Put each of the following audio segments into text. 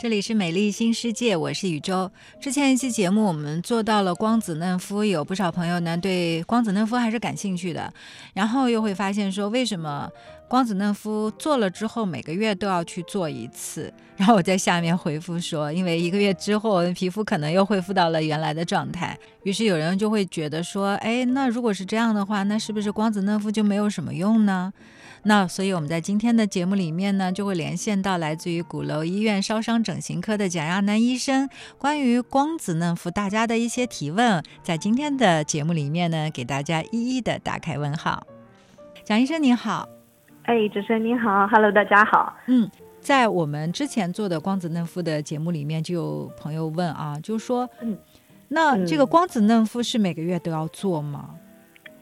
这里是美丽新世界，我是宇宙。之前一期节目我们做到了光子嫩肤，有不少朋友呢对光子嫩肤还是感兴趣的，然后又会发现说为什么光子嫩肤做了之后每个月都要去做一次？然后我在下面回复说，因为一个月之后皮肤可能又恢复到了原来的状态。于是有人就会觉得说，哎，那如果是这样的话，那是不是光子嫩肤就没有什么用呢？那所以我们在今天的节目里面呢，就会连线到来自于鼓楼医院烧伤整形科的蒋亚楠医生，关于光子嫩肤大家的一些提问，在今天的节目里面呢，给大家一一的打开问号。蒋医生您好，哎，主持人您好，Hello，大家好。嗯，在我们之前做的光子嫩肤的节目里面，就有朋友问啊，就是说，嗯，那这个光子嫩肤是每个月都要做吗？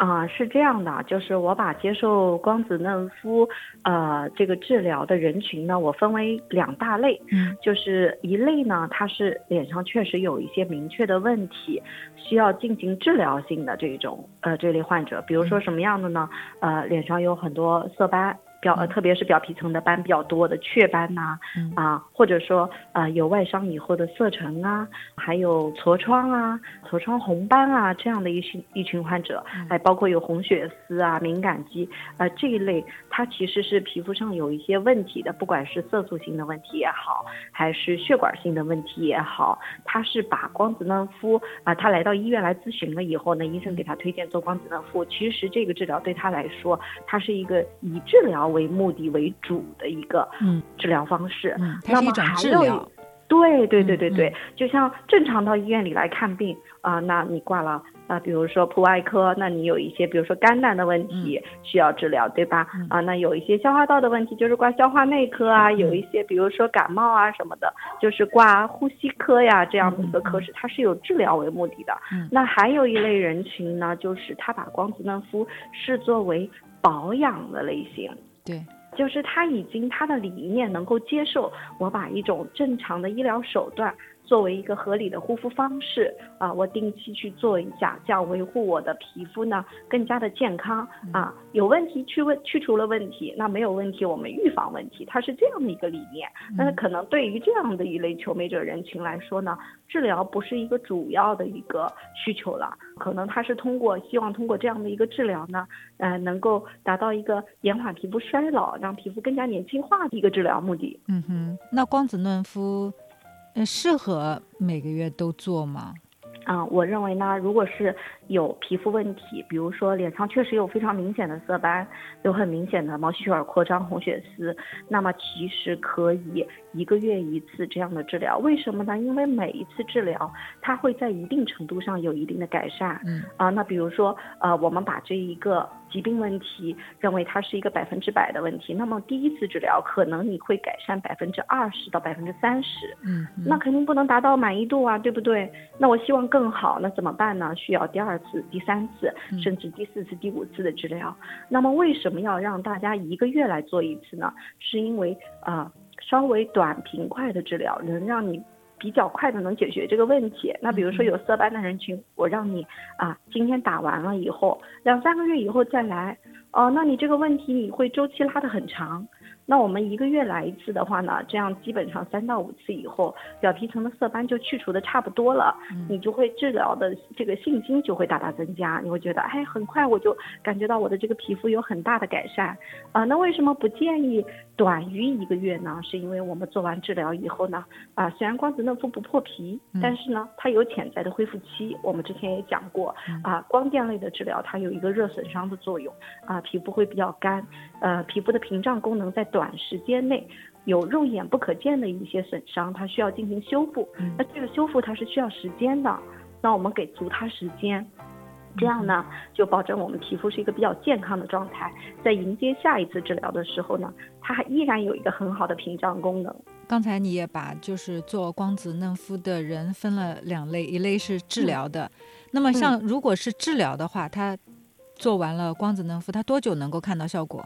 啊，是这样的，就是我把接受光子嫩肤，呃，这个治疗的人群呢，我分为两大类，嗯，就是一类呢，他是脸上确实有一些明确的问题，需要进行治疗性的这种，呃，这类患者，比如说什么样的呢？呃，脸上有很多色斑。表呃，特别是表皮层的斑比较多的雀斑呐，啊，或者说啊有外伤以后的色沉啊，还有痤疮啊、痤疮红斑啊这样的一群一群患者，还包括有红血丝啊、敏感肌啊这一类，它其实是皮肤上有一些问题的，不管是色素性的问题也好，还是血管性的问题也好，它是把光子嫩肤啊，他来到医院来咨询了以后呢，医生给他推荐做光子嫩肤，其实这个治疗对他来说，它是一个以治疗。为目的为主的一个嗯。治疗方式，那么还有，对对对对对，就像正常到医院里来看病啊，那你挂了啊，比如说普外科，那你有一些比如说肝胆的问题需要治疗，对吧？啊，那有一些消化道的问题，就是挂消化内科啊，有一些比如说感冒啊什么的，就是挂呼吸科呀这样的一个科室，它是有治疗为目的的。那还有一类人群呢，就是他把光子嫩肤视作为保养的类型。对，就是他已经他的理念能够接受我把一种正常的医疗手段。作为一个合理的护肤方式啊，我定期去做一下，这样维护我的皮肤呢更加的健康啊。有问题去问去除了问题，那没有问题我们预防问题，它是这样的一个理念。但是可能对于这样的一类求美者人群来说呢，治疗不是一个主要的一个需求了，可能他是通过希望通过这样的一个治疗呢，呃，能够达到一个延缓皮肤衰老，让皮肤更加年轻化的一个治疗目的。嗯哼，那光子嫩肤。呃，适合每个月都做吗？啊，我认为呢，如果是有皮肤问题，比如说脸上确实有非常明显的色斑，有很明显的毛细血管扩张、红血丝，那么其实可以一个月一次这样的治疗。为什么呢？因为每一次治疗，它会在一定程度上有一定的改善。嗯啊，那比如说，呃，我们把这一个。疾病问题认为它是一个百分之百的问题，那么第一次治疗可能你会改善百分之二十到百分之三十，嗯，那肯定不能达到满意度啊，对不对？那我希望更好，那怎么办呢？需要第二次、第三次，甚至第四次、第五次的治疗。那么为什么要让大家一个月来做一次呢？是因为啊，稍微短平快的治疗能让你。比较快的能解决这个问题。那比如说有色斑的人群，我让你啊，今天打完了以后，两三个月以后再来，哦，那你这个问题你会周期拉得很长。那我们一个月来一次的话呢，这样基本上三到五次以后，表皮层的色斑就去除的差不多了，你就会治疗的这个信心就会大大增加，你会觉得，哎，很快我就感觉到我的这个皮肤有很大的改善，啊，那为什么不建议短于一个月呢？是因为我们做完治疗以后呢，啊，虽然光子嫩肤不破皮，但是呢，它有潜在的恢复期。我们之前也讲过，啊，光电类的治疗它有一个热损伤的作用，啊，皮肤会比较干，呃，皮肤的屏障功能在短。时间内有肉眼不可见的一些损伤，它需要进行修复。那这个修复它是需要时间的，那我们给足它时间，这样呢就保证我们皮肤是一个比较健康的状态，在迎接下一次治疗的时候呢，它还依然有一个很好的屏障功能。刚才你也把就是做光子嫩肤的人分了两类，一类是治疗的，那么像如果是治疗的话，他做完了光子嫩肤，他多久能够看到效果？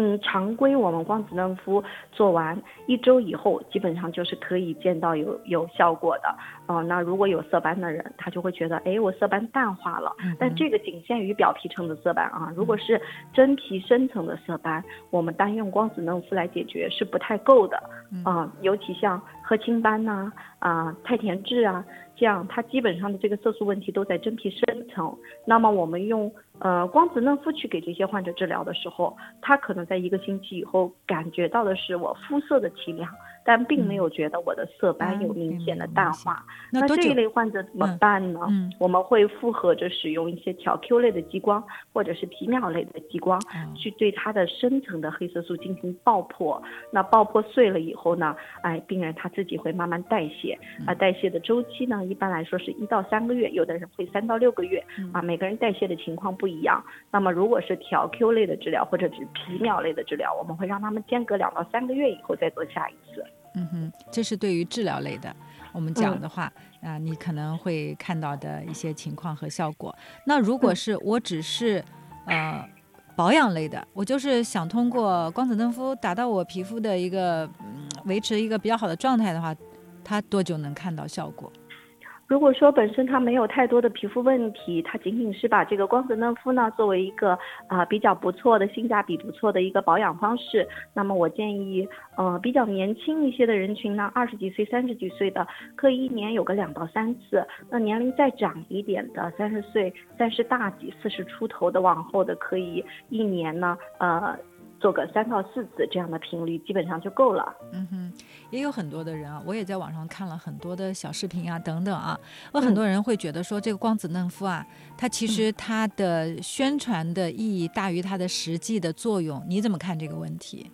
嗯，常规我们光子嫩肤做完一周以后，基本上就是可以见到有有效果的。哦，那如果有色斑的人，他就会觉得，哎，我色斑淡化了。但这个仅限于表皮层的色斑啊。如果是真皮深层的色斑，我们单用光子嫩肤来解决是不太够的。啊，尤其像褐青斑呐、啊、太田痣啊，这样它基本上的这个色素问题都在真皮深层。那么我们用呃光子嫩肤去给这些患者治疗的时候，他可能在一个星期以后感觉到的是我肤色的提亮，但并没有觉得我的色斑有明显的淡化。那这一？类患者怎么办呢？嗯我们会复合着使用一些调 Q 类的激光或者是皮秒类的激光，哦去对它的深层的黑色素进行爆破。那爆破碎了以后呢，哎，病人他自己会慢慢代谢，啊，代谢的周期呢，一般来说是一到三个月，有的人会三到六个月，啊，每个人代谢的情况不一样。那么如果是调 Q 类的治疗或者是皮秒类的治疗，我们会让他们间隔两到三个月以后再做下一次。嗯哼，这是对于治疗类的，我们讲的话啊、你可能会看到的一些情况和效果。那如果是我只是呃保养类的，我就是想通过光子嫩肤达到我皮肤的一个嗯维持一个比较好的状态的话，它多久能看到效果？如果说本身它没有太多的皮肤问题，它仅仅是把这个光子嫩肤呢作为一个啊、比较不错的性价比不错的一个保养方式，那么我建议，呃，比较年轻一些的人群呢，二十几岁、三十几岁的，可以一年有个两到三次。那年龄再长一点的，三十岁、三十大几、四十出头的往后的，可以一年呢，呃，做个三到四次这样的频率，基本上就够了。嗯哼，也有很多的人啊，我也在网上看了很多的小视频啊，等等啊，有很多人会觉得说这个光子嫩肤啊，它其实它的宣传的意义大于它的实际的作用，你怎么看这个问题？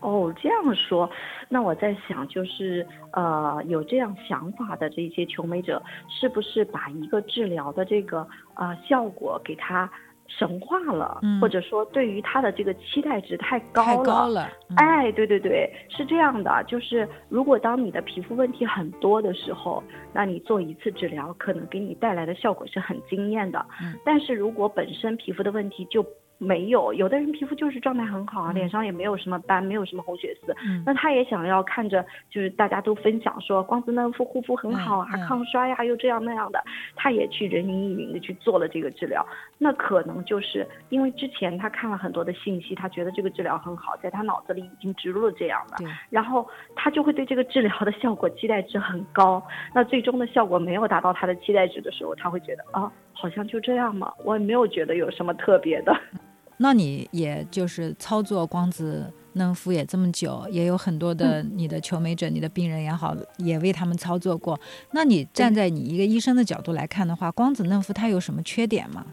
哦，这样说，那我在想，就是呃，有这样想法的这些求美者，是不是把一个治疗的这个呃效果给它神话了，嗯或者说对于它的这个期待值太高太了？高了，嗯、哎，对对对，是这样的，就是如果当你的皮肤问题很多的时候，那你做一次治疗可能给你带来的效果是很惊艳的。嗯但是如果本身皮肤的问题就没有，有的人皮肤就是状态很好脸上也没有什么斑，没有什么红血丝，嗯那他也想要看着就是大家都分享说光子嫩肤护肤很好啊，嗯嗯抗衰呀、又这样那样的，他也去人云亦云的去做了这个治疗。那可能就是因为之前他看了很多的信息，他觉得这个治疗很好，在他脑子里已经植入了这样的，然后他就会对这个治疗的效果期待值很高。那最终的效果没有达到他的期待值的时候，他会觉得啊，好像就这样嘛，我也没有觉得有什么特别的。那你也就是操作光子嫩肤也这么久，也有很多的你的求美者、你的病人也好，也为他们操作过。那你站在你一个医生的角度来看的话，光子嫩肤它有什么缺点吗？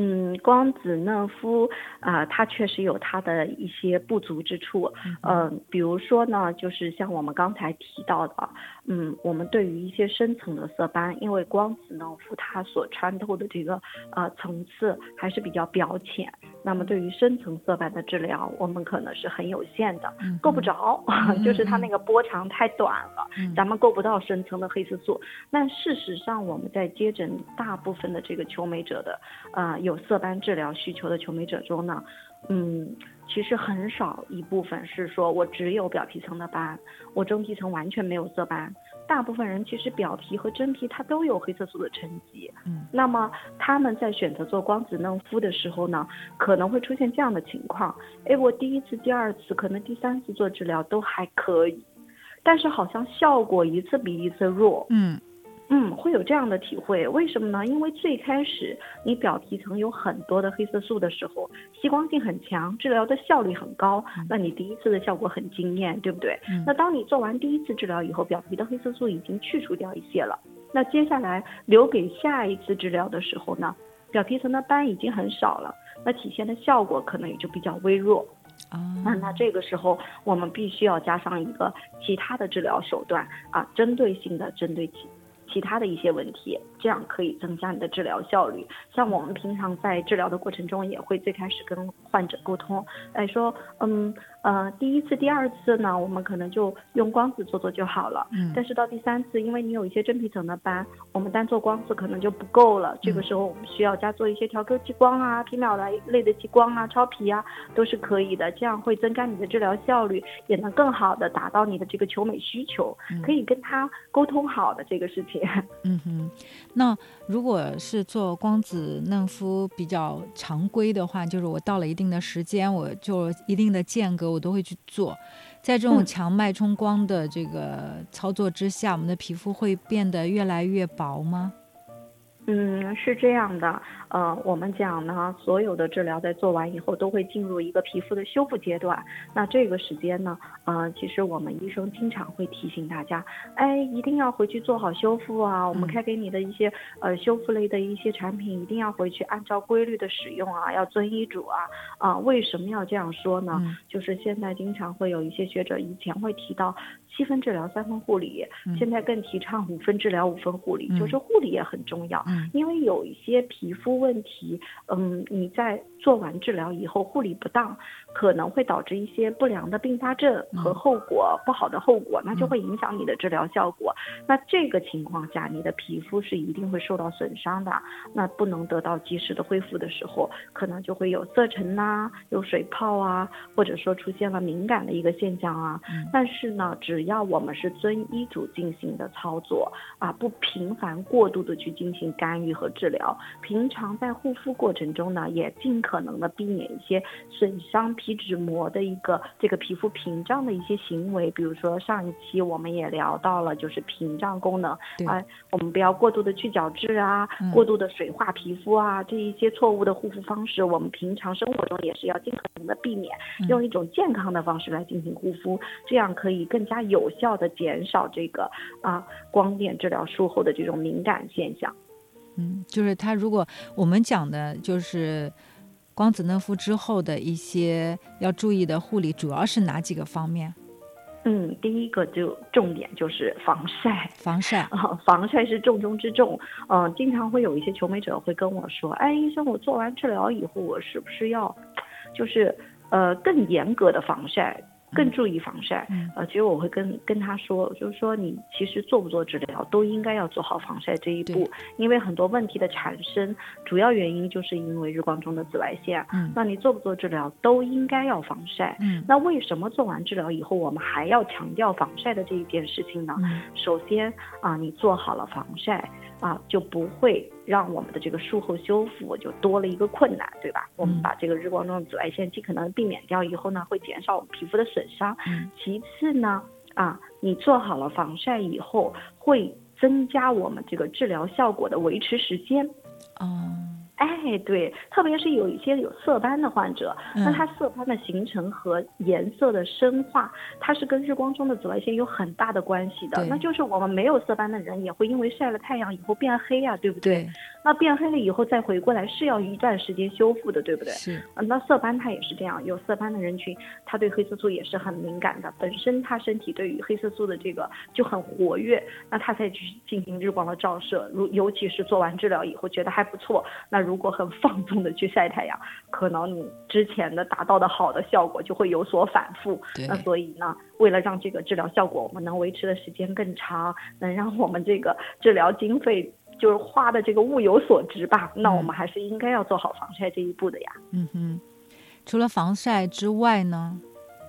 嗯，光子嫩肤啊、它确实有它的一些不足之处。嗯、比如说呢，就是像我们刚才提到的，嗯，我们对于一些深层的色斑，因为光子嫩肤它所穿透的这个呃层次还是比较表浅，那么对于深层色斑的治疗，我们可能是很有限的，嗯够不着，嗯 就是它那个波长太短了，嗯咱们够不到深层的黑色素。那事实上，我们在接诊大部分的这个求美者的，呃，有色斑治疗需求的求美者中呢，嗯，其实很少一部分是说我只有表皮层的斑，我真皮层完全没有色斑。大部分人其实表皮和真皮它都有黑色素的沉积，嗯，那么他们在选择做光子嫩肤的时候呢，可能会出现这样的情况：哎，我第一次、第二次，可能第三次做治疗都还可以，但是好像效果一次比一次弱。嗯嗯，会有这样的体会，为什么呢？因为最开始你表皮层有很多的黑色素的时候，吸光性很强，治疗的效率很高，那你第一次的效果很惊艳，对不对？嗯那当你做完第一次治疗以后，表皮的黑色素已经去除掉一些了，那接下来留给下一次治疗的时候呢，表皮层的斑已经很少了，那体现的效果可能也就比较微弱。啊，那那这个时候，我们必须要加上一个其他的治疗手段啊，针对性的针对其其他的一些问题，这样可以增加你的治疗效率。像我们平常在治疗的过程中，也会最开始跟患者沟通，哎说，嗯呃，第一次、第二次呢，我们可能就用光子做做就好了。嗯但是到第三次，因为你有一些真皮层的斑，我们单做光子可能就不够了。这个时候我们需要加做一些调 Q 激光啊、皮秒来类的激光啊、超皮啊，都是可以的。这样会增加你的治疗效率，也能更好的达到你的这个求美需求。嗯可以跟他沟通好的这个事情。嗯哼，那如果是做光子嫩肤比较常规的话，就是我到了一定的时间，我就一定的间隔，我我都会去做。在这种嗯强脉冲光的这个操作之下，我们的皮肤会变得越来越薄吗？嗯，是这样的，呃，我们讲呢，所有的治疗在做完以后都会进入一个皮肤的修复阶段。那这个时间呢，呃，其实我们医生经常会提醒大家，哎，一定要回去做好修复啊。我们嗯开给你的一些呃修复类的一些产品，一定要回去按照规律的使用啊，要遵医嘱啊。啊、为什么要这样说呢？嗯就是现在经常会有一些学者以前会提到七分治疗三分护理，嗯现在更提倡五分治疗五分护理，嗯就是护理也很重要。嗯因为有一些皮肤问题，嗯，你在做完治疗以后护理不当，可能会导致一些不良的并发症和嗯后果、不好的后果，那就嗯会影响你的治疗效果。那这个情况下，你的皮肤是一定会受到损伤的。那不能得到及时的恢复的时候，可能就会有色沉呐、有水泡啊，或者说出现了敏感的一个现象啊。嗯但是呢，只要我们是遵医嘱进行的操作啊，不频繁过度的去进行干预和治疗，平常在护肤过程中呢，也尽可能的避免一些损伤皮脂膜的一个这个皮肤屏障的一些行为，比如说上一期我们也聊到了，就是屏障功能，对啊，我们不要过度的去角质啊，嗯过度的水化皮肤啊，这一些错误的护肤方式，我们平常生活中也是要尽可能的避免，嗯用一种健康的方式来进行护肤，这样可以更加有效的减少这个啊光电治疗术后的这种敏感现象。嗯，就是它如果我们讲的就是光子嫩肤之后的一些要注意的护理，主要是哪几个方面？嗯，第一个就重点就是防晒。防晒，啊，防晒是重中之重。嗯、经常会有一些求美者会跟我说，哎，医生，我做完治疗以后，我是不是要，就是呃更严格的防晒，更注意防晒？嗯呃，其实我会跟跟他说，就是说你其实做不做治疗都应该要做好防晒这一步，因为很多问题的产生，主要原因就是因为日光中的紫外线。嗯那你做不做治疗都应该要防晒。嗯那为什么做完治疗以后，我们还要强调防晒的这一件事情呢？嗯首先啊，你做好了防晒啊，就不会让我们的这个术后修复就多了一个困难，对吧？我们嗯把这个日光中的紫外线尽可能避免掉以后呢，会减少我们皮肤的损伤。嗯其次呢，啊，你做好了防晒以后，会增加我们这个治疗效果的维持时间。哦，哎，对，特别是有一些有色斑的患者，那嗯它色斑的形成和颜色的深化，它是跟日光中的紫外线有很大的关系的。那就是我们没有色斑的人，也会因为晒了太阳以后变黑呀、对不对？对，那变黑了以后再回过来是要一段时间修复的，对不对？是，嗯，那色斑它也是这样，有色斑的人群，他对黑色素也是很敏感的，本身他身体对于黑色素的这个就很活跃，那他再去进行日光的照射，如尤其是做完治疗以后觉得还不错，那如果很放纵的去晒太阳，可能你之前的达到的好的效果就会有所反复。对那所以呢，为了让这个治疗效果我们能维持的时间更长，能让我们这个治疗经费就是花的这个物有所值吧，那我们还是应该要做好防晒这一步的呀。嗯哼。除了防晒之外呢，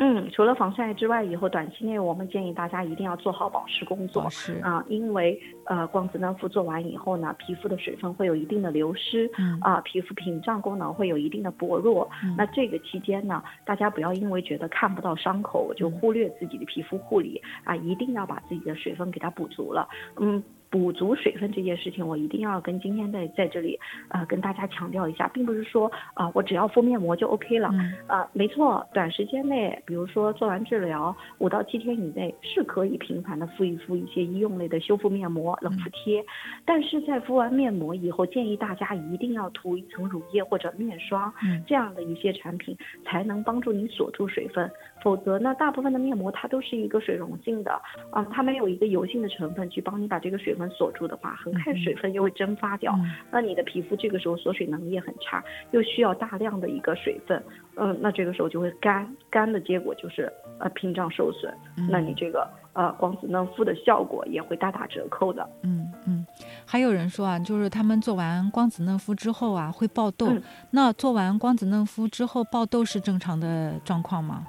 嗯，除了防晒之外，以后短期内我们建议大家一定要做好保湿工作保湿，啊、因为呃光子嫩肤做完以后呢，皮肤的水分会有一定的流失。嗯啊，皮肤屏障功能会有一定的薄弱。嗯那这个期间呢，大家不要因为觉得看不到伤口就嗯忽略自己的皮肤护理啊，一定要把自己的水分给它补足了。嗯，补足水分这件事情，我一定要跟今天在在这里呃跟大家强调一下，并不是说啊、我只要敷面膜就 OK 了。嗯。啊，没错，短时间内，比如说做完治疗五到七天以内，是可以频繁的敷一敷一些医用类的修复面膜、冷敷贴，但是在敷完面膜以后，建议大家一定要涂一层乳液或者面霜，嗯。这样的一些产品才能帮助你锁住水分，否则呢，大部分的面膜它都是一个水溶性的，啊、它没有一个油性的成分去帮你把这个水分锁住的话，很快嗯水分就会蒸发掉，嗯那你的皮肤这个时候锁水能力也很差，又需要大量的一个水分，嗯，那这个时候就会干，干的结果就是呃屏障受损，那你这个呃光子嫩肤的效果也会大打折扣的。嗯嗯，还有人说啊，就是他们做完光子嫩肤之后啊会爆痘，嗯那做完光子嫩肤之后爆痘是正常的状况吗？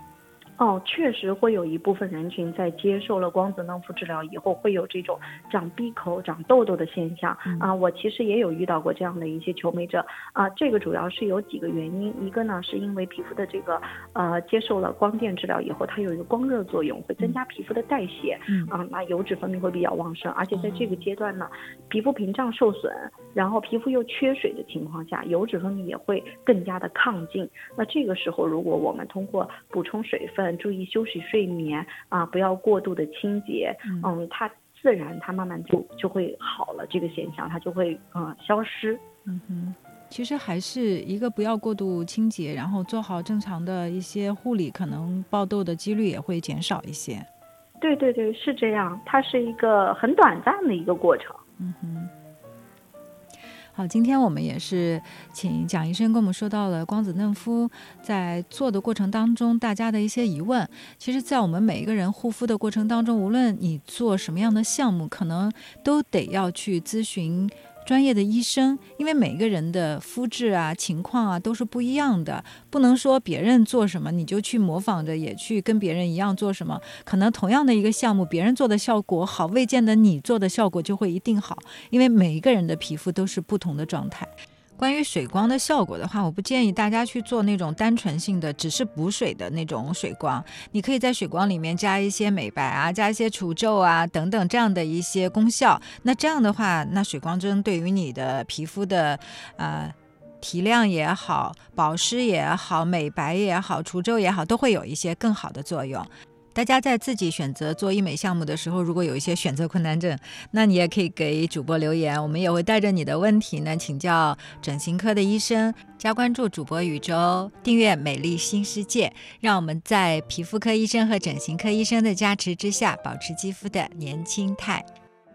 哦，确实会有一部分人群在接受了光子嫩肤治疗以后，会有这种长闭口、长痘痘的现象啊。我其实也有遇到过这样的一些求美者啊。这个主要是有几个原因，一个呢是因为皮肤的这个呃接受了光电治疗以后，它有一个光热作用，会增加皮肤的代谢，啊，那油脂分泌会比较旺盛，而且在这个阶段呢，皮肤屏障受损，然后皮肤又缺水的情况下，油脂分泌也会更加的亢进。那这个时候，如果我们通过补充水分，注意休息睡眠啊，不要过度的清洁，嗯，它自然它慢慢就就会好了，这个现象它就会嗯消失。嗯哼，其实还是一个不要过度清洁，然后做好正常的一些护理，可能爆痘的几率也会减少一些。对对对，是这样，它是一个很短暂的一个过程。嗯哼。好，今天我们也是请蒋医生跟我们说到了光子嫩肤在做的过程当中，大家的一些疑问。其实，在我们每一个人护肤的过程当中，无论你做什么样的项目，可能都得要去咨询。专业的医生，因为每个人的肤质啊、情况啊都是不一样的，不能说别人做什么你就去模仿着，也去跟别人一样做什么。可能同样的一个项目，别人做的效果好，未见得你做的效果就会一定好，因为每一个人的皮肤都是不同的状态。关于水光的效果的话，我不建议大家去做那种单纯性的，只是补水的那种水光。你可以在水光里面加一些美白啊，加一些除皱啊等等这样的一些功效。那这样的话，那水光针对于你的皮肤的呃提亮也好、保湿也好、美白也好、除皱也好，都会有一些更好的作用。大家在自己选择做医美项目的时候，如果有一些选择困难症，那你也可以给主播留言，我们也会带着你的问题呢请教整形科的医生。加关注主播宇宙，订阅美丽新世界，让我们在皮肤科医生和整形科医生的加持之下，保持肌肤的年轻态。